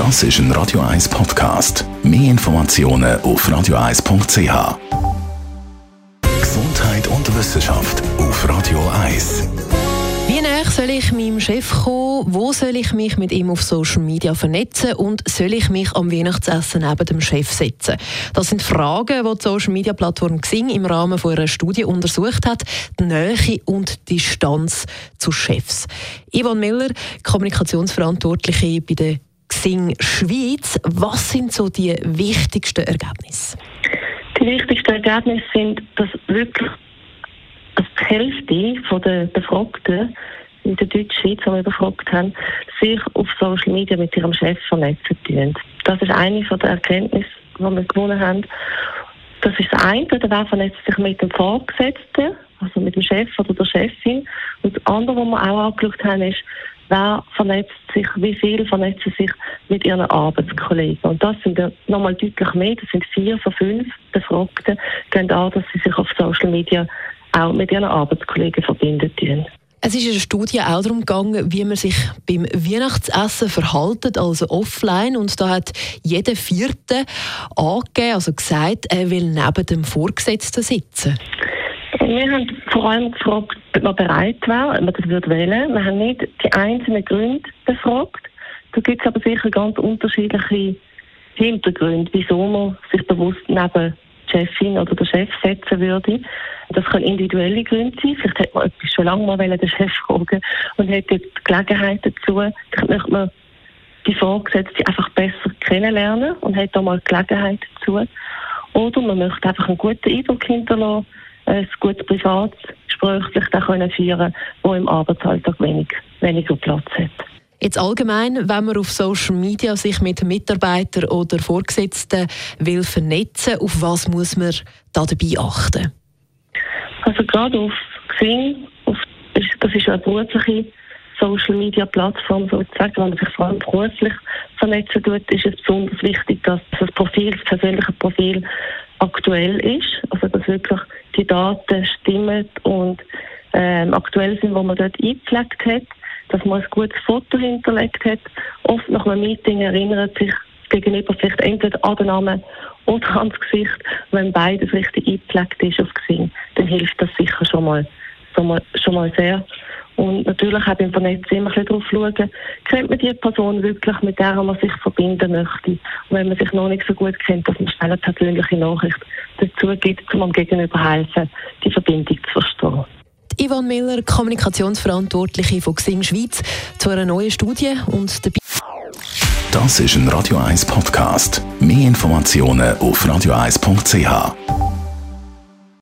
Das ist ein Radio 1 Podcast. Mehr Informationen auf radio1.ch. Gesundheit und Wissenschaft auf Radio 1. Wie näher soll ich meinem Chef kommen? Wo soll ich mich mit ihm auf Social Media vernetzen? Und soll ich mich am Weihnachtsessen neben dem Chef setzen? Das sind Fragen, die die Social Media Plattform Xing im Rahmen von einer Studie untersucht hat. Die Nähe und Distanz zu Chefs. Ivan Miller, Kommunikationsverantwortliche bei der Xing Schweiz. Was sind so die wichtigsten Ergebnisse? Die wichtigsten Ergebnisse sind, dass wirklich die Hälfte der Befragten in der Deutschschweiz, die wir befragt haben, sich auf Social Media mit ihrem Chef vernetzen tun. Das ist eine der Erkenntnisse, die wir gewonnen haben. Das ist das eine, der vernetzt sich mit dem Vorgesetzten, also mit dem Chef oder der Chefin. Und das andere, was wir auch angeschaut haben, ist, wer vernetzt sich, wie viel vernetzen sich mit ihren Arbeitskollegen. Und das sind ja nochmal deutlich mehr, das sind vier von fünf Befragten, gehen an, dass sie sich auf Social Media auch mit ihren Arbeitskollegen verbinden tun. Es ist in der Studie auch darum gegangen, wie man sich beim Weihnachtsessen verhaltet, also offline. Und da hat jeder Vierte angegeben, also gesagt, er will neben dem Vorgesetzten sitzen. Wir haben vor allem gefragt, ob man bereit wäre, ob man das würde wählen. Wir haben nicht die einzelnen Gründe befragt. Da gibt es aber sicher ganz unterschiedliche Hintergründe, wieso man sich bewusst neben die Chefin oder der Chef setzen würde. Das können individuelle Gründe sein. Vielleicht hat man etwas schon lange mal den Chef fragen und hat jetzt die Gelegenheit dazu. Vielleicht möchte man die Vorgesetzte einfach besser kennenlernen und hat da mal die Gelegenheit dazu. Oder man möchte einfach einen guten Eindruck hinterlassen, ein gutes Privatgespräch können führen wo im Arbeitsalltag wenig, weniger Platz hat. Jetzt allgemein, wenn man auf Social Media sich mit Mitarbeitern oder Vorgesetzten will vernetzen, auf was muss man da dabei achten? Also gerade auf Xing, auf, das ist eine berufliche Social Media Plattform sozusagen, wenn man sich vor allem beruflich vernetzen tut, ist es besonders wichtig, dass das Profil, das persönliche Profil aktuell ist, also dass wirklich die Daten stimmen und ähm, aktuell sind, wo man dort eingepflegt hat, dass man ein gutes Foto hinterlegt hat. Oft nach einem Meeting erinnert sich gegenüber vielleicht entweder an den Namen oder ans Gesicht. Wenn beides richtig eingepflegt ist auf Gesehen, dann hilft das sicher schon mal, schon mal, schon mal sehr. Und natürlich auch beim Vernetzen immer ein darauf schauen, kennt man die Person wirklich, mit der man sich verbinden möchte. Und wenn man sich noch nicht so gut kennt, dass man schnell eine persönliche Nachricht dazu gibt, um am Gegenüber helfen, die Verbindung zu verstehen. Ivan Miller, Kommunikationsverantwortliche von Xing Schweiz, zu einer neuen Studie und dabei. Das ist ein Radio 1 Podcast. Mehr Informationen auf radio1.ch.